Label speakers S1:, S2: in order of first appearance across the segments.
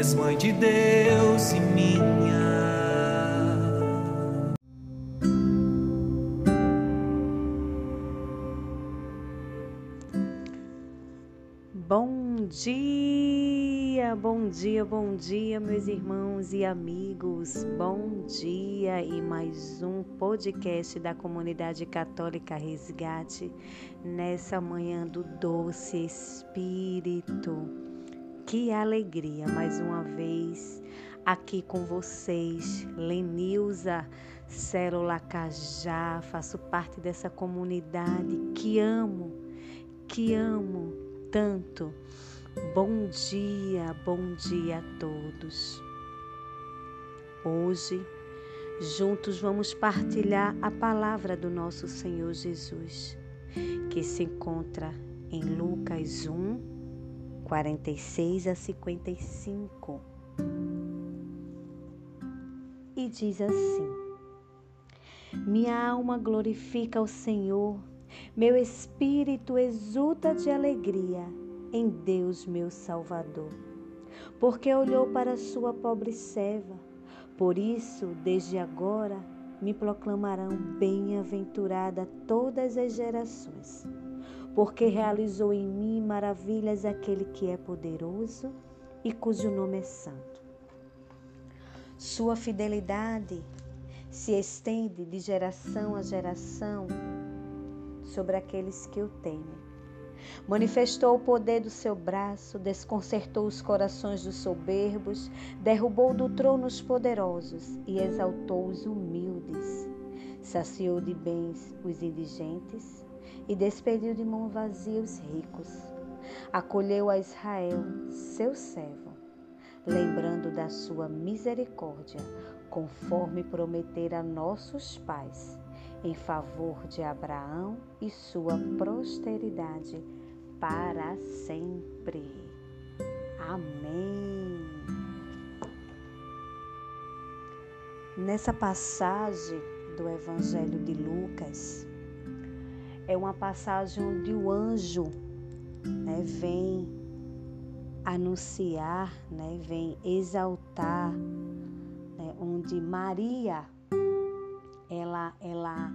S1: és mãe de Deus e minha.
S2: Bom dia, bom dia, bom dia, meus irmãos e amigos. Bom dia e mais um podcast da comunidade católica Resgate nessa manhã do doce Espírito. Que alegria mais uma vez aqui com vocês, Lenilza Célula Cajá, faço parte dessa comunidade que amo, que amo tanto. Bom dia, bom dia a todos. Hoje, juntos vamos partilhar a palavra do nosso Senhor Jesus, que se encontra em Lucas 1, 46 a 55. E diz assim: Minha alma glorifica o Senhor meu espírito exulta de alegria em Deus, meu Salvador, porque olhou para sua pobre serva. Por isso, desde agora, me proclamarão bem-aventurada todas as gerações, porque realizou em mim maravilhas aquele que é poderoso e cujo nome é santo. Sua fidelidade se estende de geração a geração sobre aqueles que o temem. Manifestou o poder do seu braço, desconcertou os corações dos soberbos, derrubou do trono os poderosos e exaltou os humildes. Saciou de bens os indigentes e despediu de mão vazia os ricos. Acolheu a Israel, seu servo, lembrando da sua misericórdia, conforme prometera a nossos pais em favor de Abraão e sua posteridade para sempre. Amém. Nessa passagem do Evangelho de Lucas, é uma passagem onde o anjo né, vem anunciar, né, vem exaltar, né, onde Maria ela, ela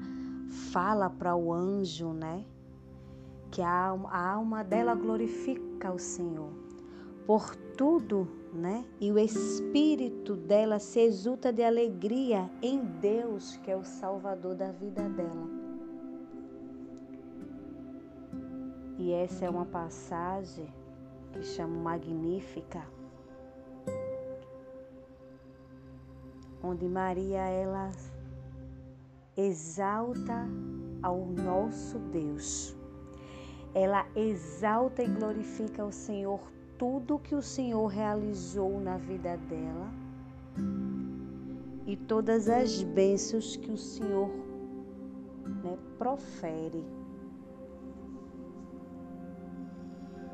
S2: fala para o anjo, né? Que a, a alma dela glorifica o Senhor por tudo, né? E o espírito dela se exulta de alegria em Deus, que é o Salvador da vida dela. E essa é uma passagem que chamo Magnífica, onde Maria ela exalta ao nosso Deus. Ela exalta e glorifica o Senhor tudo que o Senhor realizou na vida dela e todas as bênçãos que o Senhor né, profere.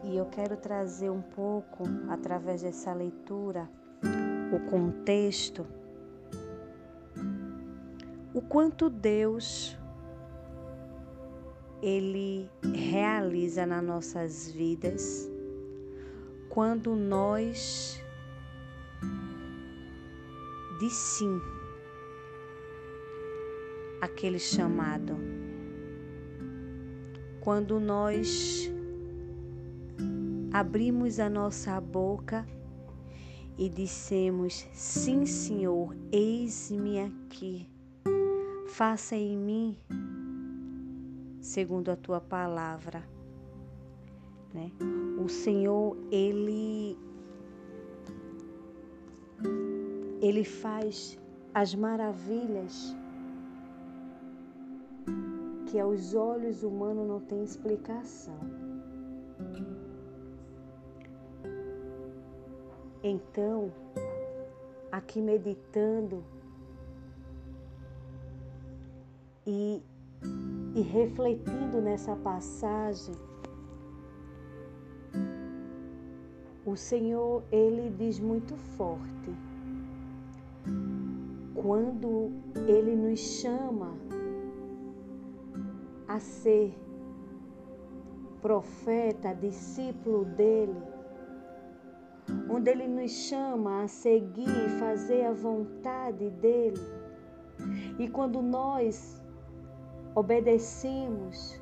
S2: E eu quero trazer um pouco, através dessa leitura, o contexto o quanto Deus ele realiza nas nossas vidas quando nós de sim aquele chamado. Quando nós abrimos a nossa boca e dissemos: Sim, Senhor, eis-me aqui faça em mim segundo a tua palavra. Né? O Senhor, ele ele faz as maravilhas que aos olhos humanos não tem explicação. Então, aqui meditando e e refletindo nessa passagem, o Senhor, ele diz muito forte. Quando ele nos chama a ser profeta, discípulo dele, onde ele nos chama a seguir, fazer a vontade dele. E quando nós obedecemos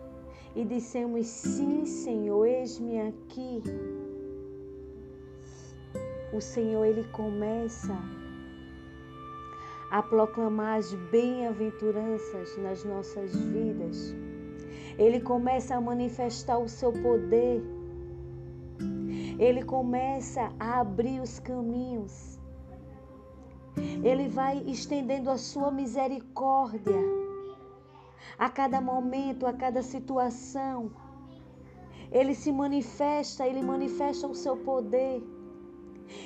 S2: e dissemos sim, Senhor, eis-me aqui, o Senhor ele começa a proclamar as bem-aventuranças nas nossas vidas. Ele começa a manifestar o seu poder. Ele começa a abrir os caminhos. Ele vai estendendo a sua misericórdia a cada momento, a cada situação. Ele se manifesta, ele manifesta o seu poder.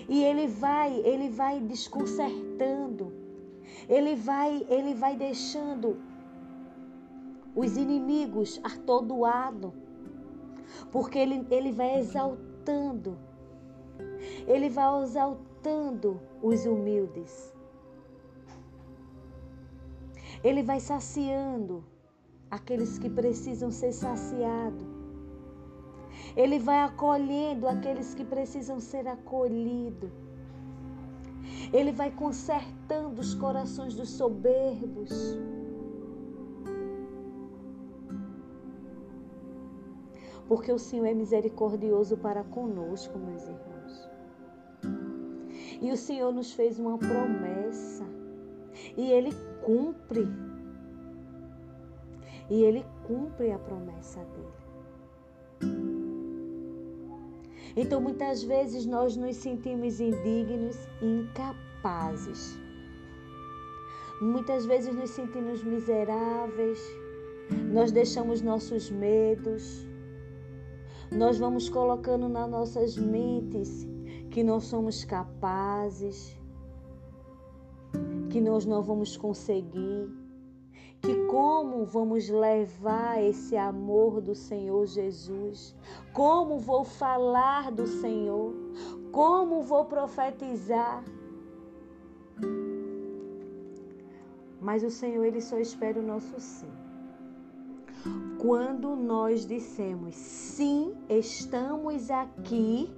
S2: E ele vai, ele vai desconcertando. Ele vai, ele vai deixando os inimigos atordoados, porque ele, ele vai exaltando, ele vai exaltando os humildes, ele vai saciando aqueles que precisam ser saciados. Ele vai acolhendo aqueles que precisam ser acolhidos. Ele vai consertando os corações dos soberbos. Porque o Senhor é misericordioso para conosco, meus irmãos. E o Senhor nos fez uma promessa. E Ele cumpre. E Ele cumpre a promessa dele. Então, muitas vezes nós nos sentimos indignos e incapazes. Muitas vezes nos sentimos miseráveis. Nós deixamos nossos medos. Nós vamos colocando nas nossas mentes que não somos capazes, que nós não vamos conseguir que como vamos levar esse amor do Senhor Jesus? Como vou falar do Senhor? Como vou profetizar? Mas o Senhor, Ele só espera o nosso sim. Quando nós dissemos sim, estamos aqui,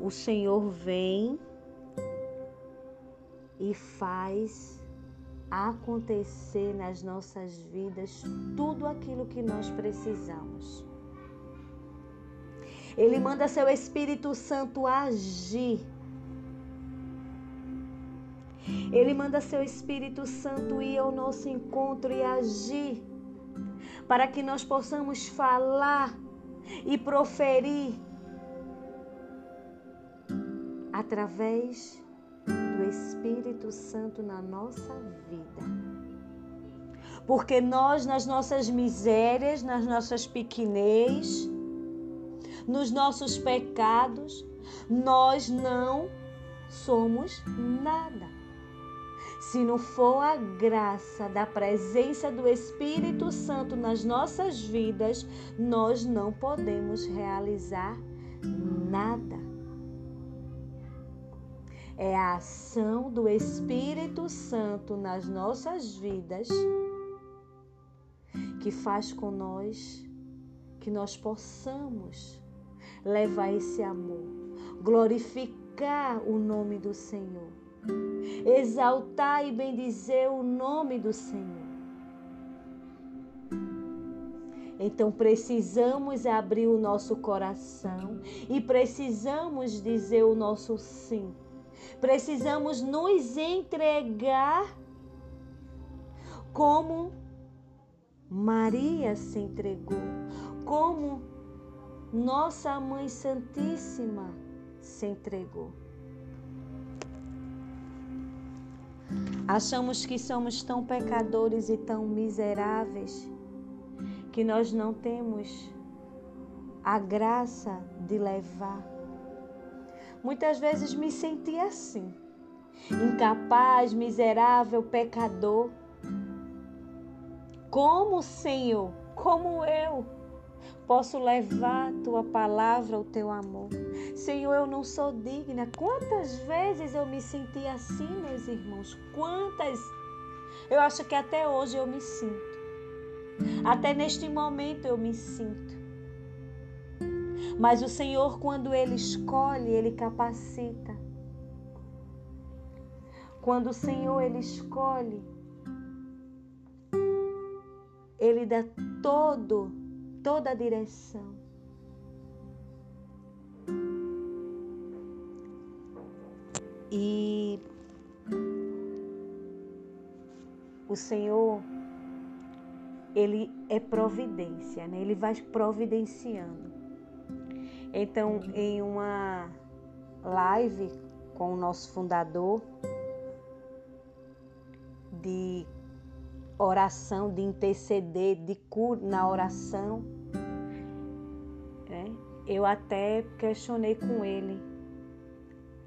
S2: o Senhor vem e faz acontecer nas nossas vidas tudo aquilo que nós precisamos. Ele manda seu Espírito Santo agir. Ele manda seu Espírito Santo ir ao nosso encontro e agir, para que nós possamos falar e proferir através do Espírito Santo na nossa vida. Porque nós, nas nossas misérias, nas nossas pequenez, nos nossos pecados, nós não somos nada. Se não for a graça da presença do Espírito Santo nas nossas vidas, nós não podemos realizar nada. É a ação do Espírito Santo nas nossas vidas que faz com nós que nós possamos levar esse amor, glorificar o nome do Senhor, exaltar e bendizer o nome do Senhor. Então precisamos abrir o nosso coração e precisamos dizer o nosso sim Precisamos nos entregar como Maria se entregou, como nossa Mãe Santíssima se entregou. Achamos que somos tão pecadores e tão miseráveis que nós não temos a graça de levar. Muitas vezes me senti assim, incapaz, miserável, pecador. Como, Senhor, como eu posso levar tua palavra, o teu amor? Senhor, eu não sou digna. Quantas vezes eu me senti assim, meus irmãos? Quantas? Eu acho que até hoje eu me sinto. Até neste momento eu me sinto. Mas o Senhor, quando Ele escolhe, Ele capacita. Quando o Senhor Ele escolhe, Ele dá todo, toda direção. E o Senhor, Ele é providência, né? Ele vai providenciando. Então, em uma live com o nosso fundador de oração, de interceder, de cura na oração? Eu até questionei com ele,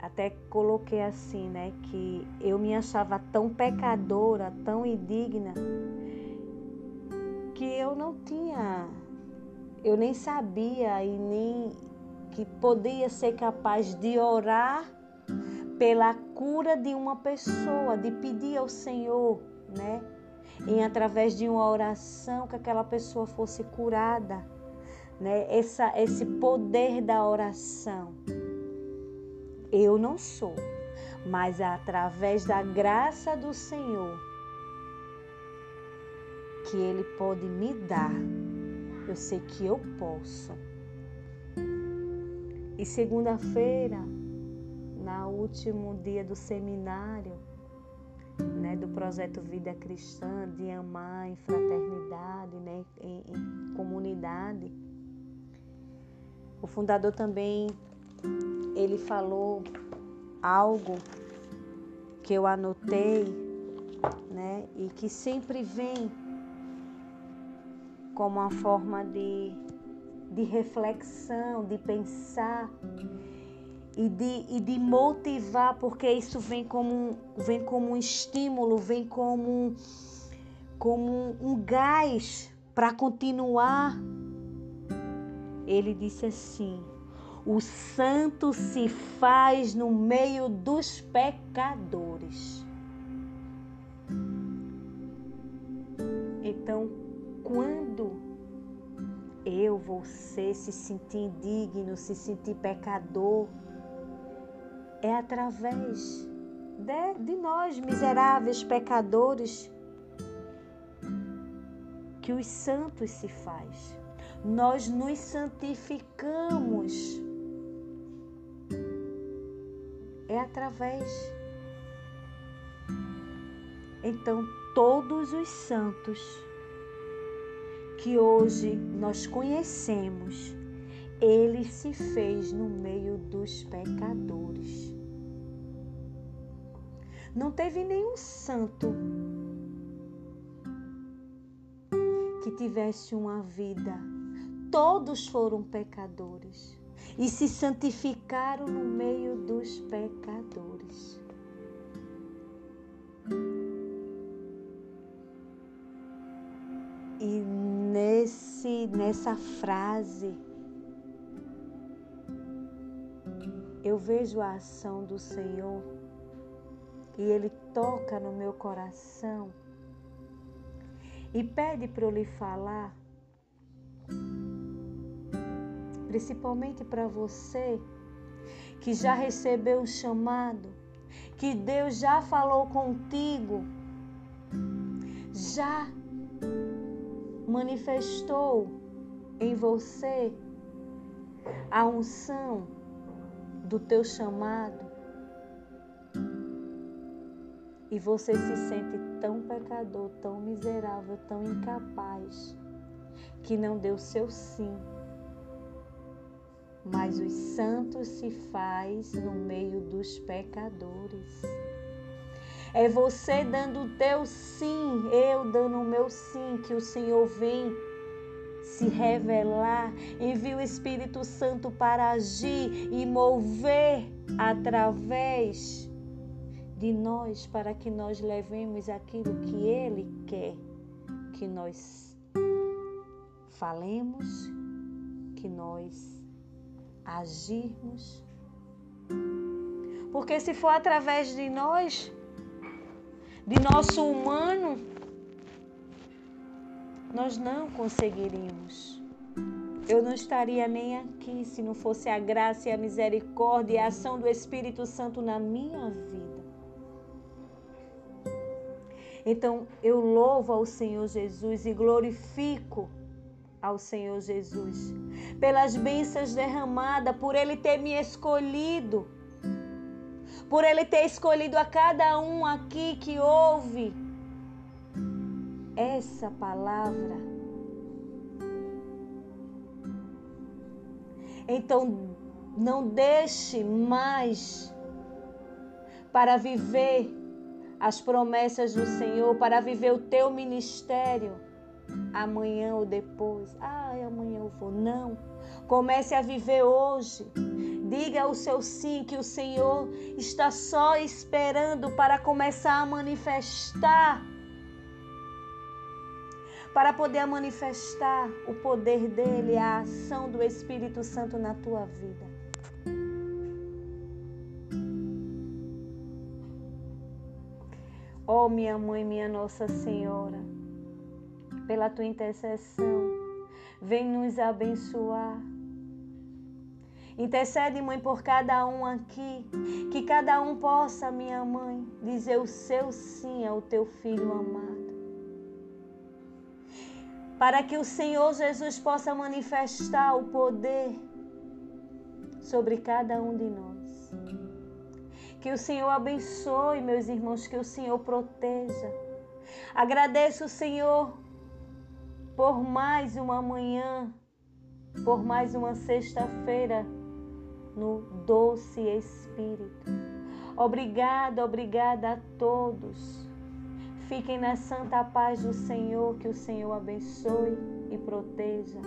S2: até coloquei assim, né, que eu me achava tão pecadora, tão indigna, que eu não tinha, eu nem sabia e nem que podia ser capaz de orar pela cura de uma pessoa, de pedir ao Senhor, né? Em através de uma oração que aquela pessoa fosse curada, né? Essa, esse poder da oração. Eu não sou, mas é através da graça do Senhor que Ele pode me dar. Eu sei que eu posso. E segunda-feira, na último dia do seminário, né, do projeto Vida Cristã, de amar em fraternidade, né, em, em comunidade, o fundador também ele falou algo que eu anotei, né, e que sempre vem como uma forma de de reflexão, de pensar e de, e de motivar, porque isso vem como, vem como um estímulo, vem como, como um gás para continuar. Ele disse assim: o santo se faz no meio dos pecadores. Então, quando eu, você se sentir indigno, se sentir pecador, é através de, de nós, miseráveis pecadores, que os santos se faz. Nós nos santificamos. É através. Então, todos os santos que hoje nós conhecemos, ele se fez no meio dos pecadores. Não teve nenhum santo que tivesse uma vida. Todos foram pecadores e se santificaram no meio dos pecadores. E nesse nessa frase eu vejo a ação do Senhor e ele toca no meu coração e pede para eu lhe falar, principalmente para você que já recebeu o chamado, que Deus já falou contigo, já manifestou em você a unção do teu chamado e você se sente tão pecador, tão miserável, tão incapaz que não deu seu sim. Mas os santos se faz no meio dos pecadores. É você dando o teu sim, eu dando o meu sim, que o Senhor vem se revelar, envia o Espírito Santo para agir e mover através de nós, para que nós levemos aquilo que Ele quer que nós falemos, que nós agirmos. Porque se for através de nós, de nosso humano, nós não conseguiríamos. Eu não estaria nem aqui se não fosse a graça e a misericórdia e a ação do Espírito Santo na minha vida. Então eu louvo ao Senhor Jesus e glorifico ao Senhor Jesus pelas bênçãos derramadas, por Ele ter me escolhido, por Ele ter escolhido a cada um aqui que ouve essa palavra. Então, não deixe mais para viver as promessas do Senhor, para viver o teu ministério amanhã ou depois. Ah, amanhã eu vou. Não. Comece a viver hoje. Diga o seu sim que o Senhor está só esperando para começar a manifestar. Para poder manifestar o poder dele, a ação do Espírito Santo na tua vida. Oh, minha mãe, minha Nossa Senhora, pela tua intercessão, vem nos abençoar. Intercede, mãe, por cada um aqui, que cada um possa, minha mãe, dizer o seu sim ao teu filho amado. Para que o Senhor Jesus possa manifestar o poder sobre cada um de nós. Que o Senhor abençoe, meus irmãos, que o Senhor proteja. Agradeço Senhor por mais uma manhã, por mais uma sexta-feira no doce Espírito. Obrigada, obrigada a todos. Fiquem na santa paz do Senhor, que o Senhor abençoe e proteja.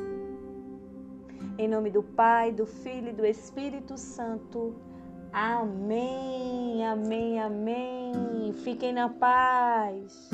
S2: Em nome do Pai, do Filho e do Espírito Santo. Amém, amém, amém. Fiquem na paz.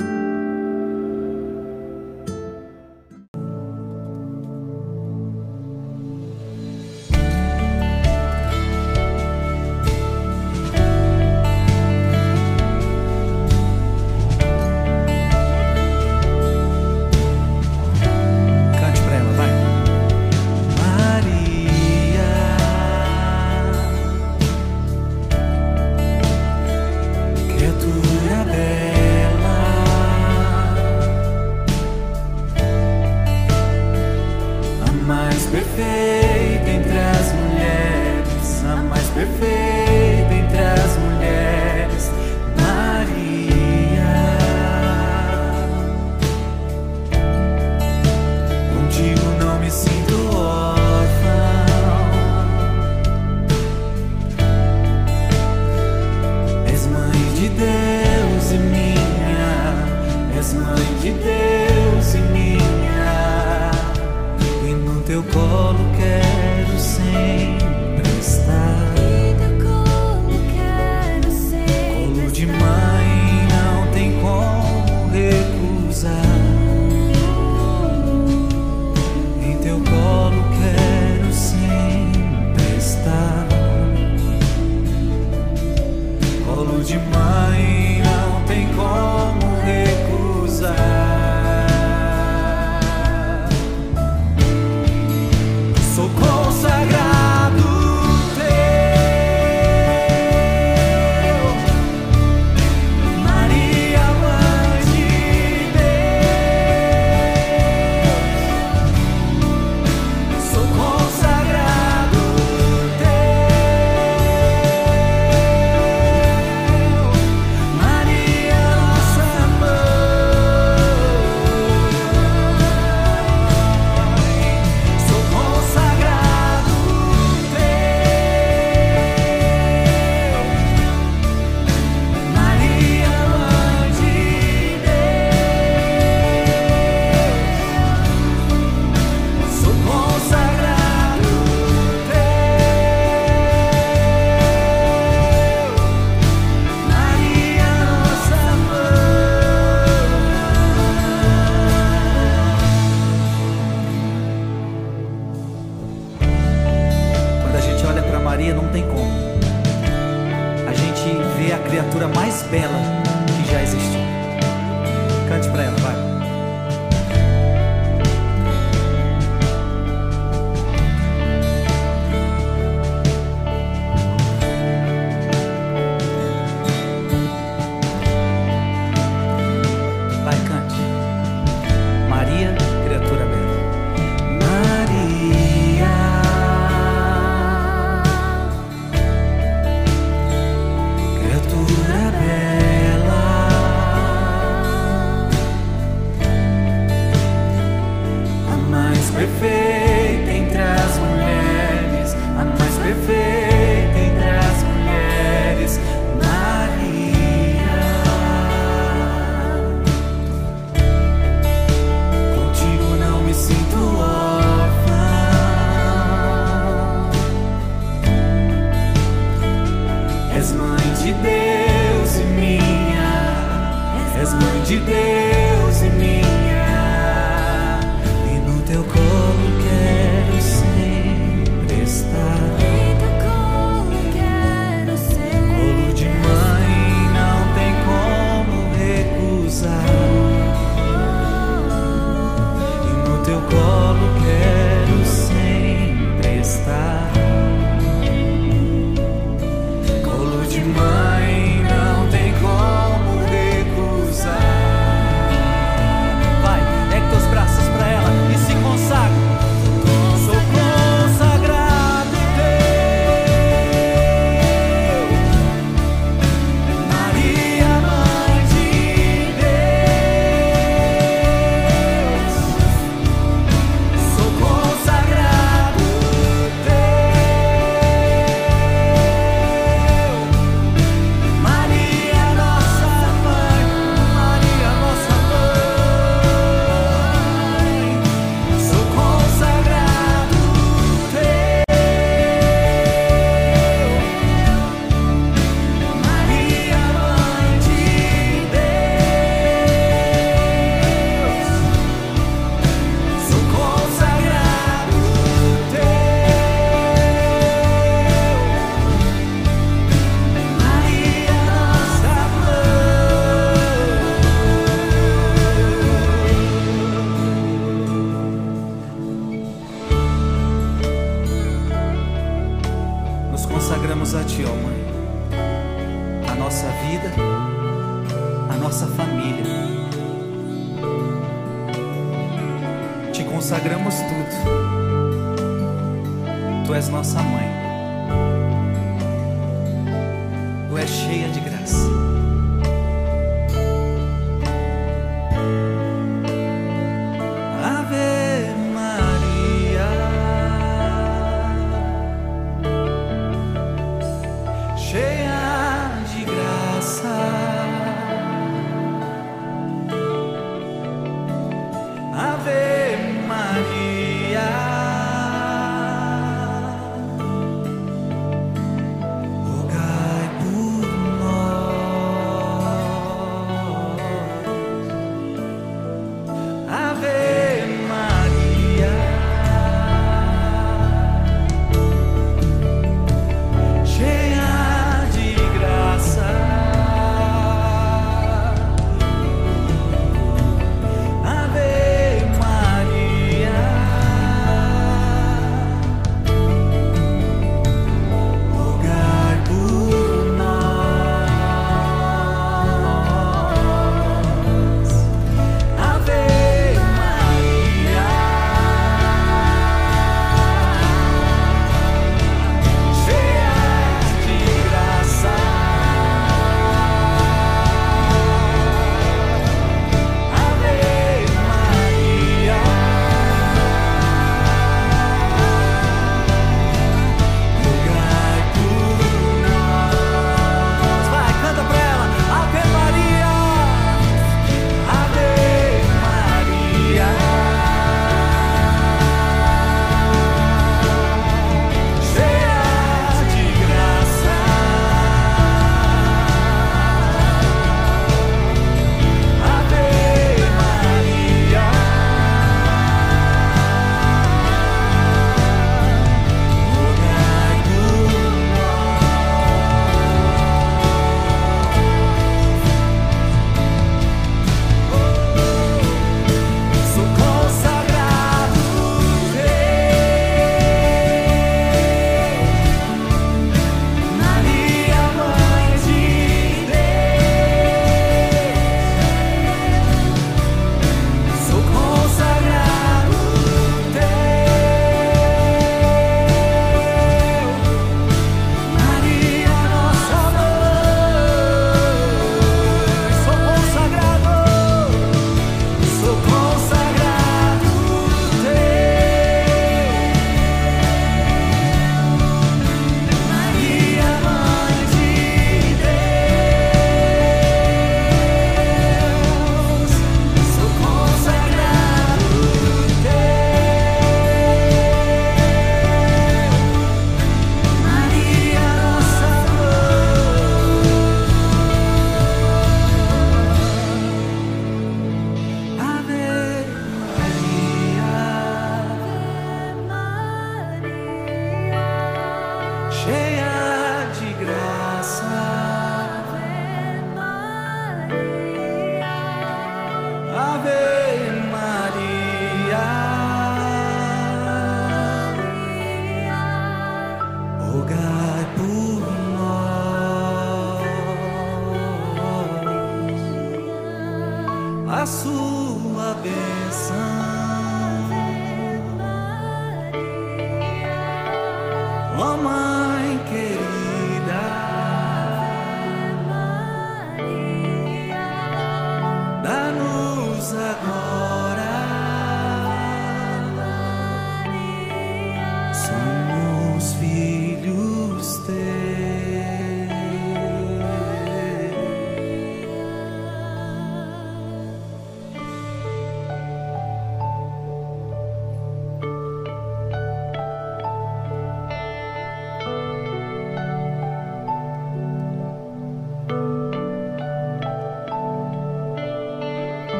S1: Maria não tem como. A gente vê a criatura mais bela que já existiu. Cante para ela, vai. vida, a nossa família. Te consagramos tudo. Tu és nossa mãe. Tu és cheia de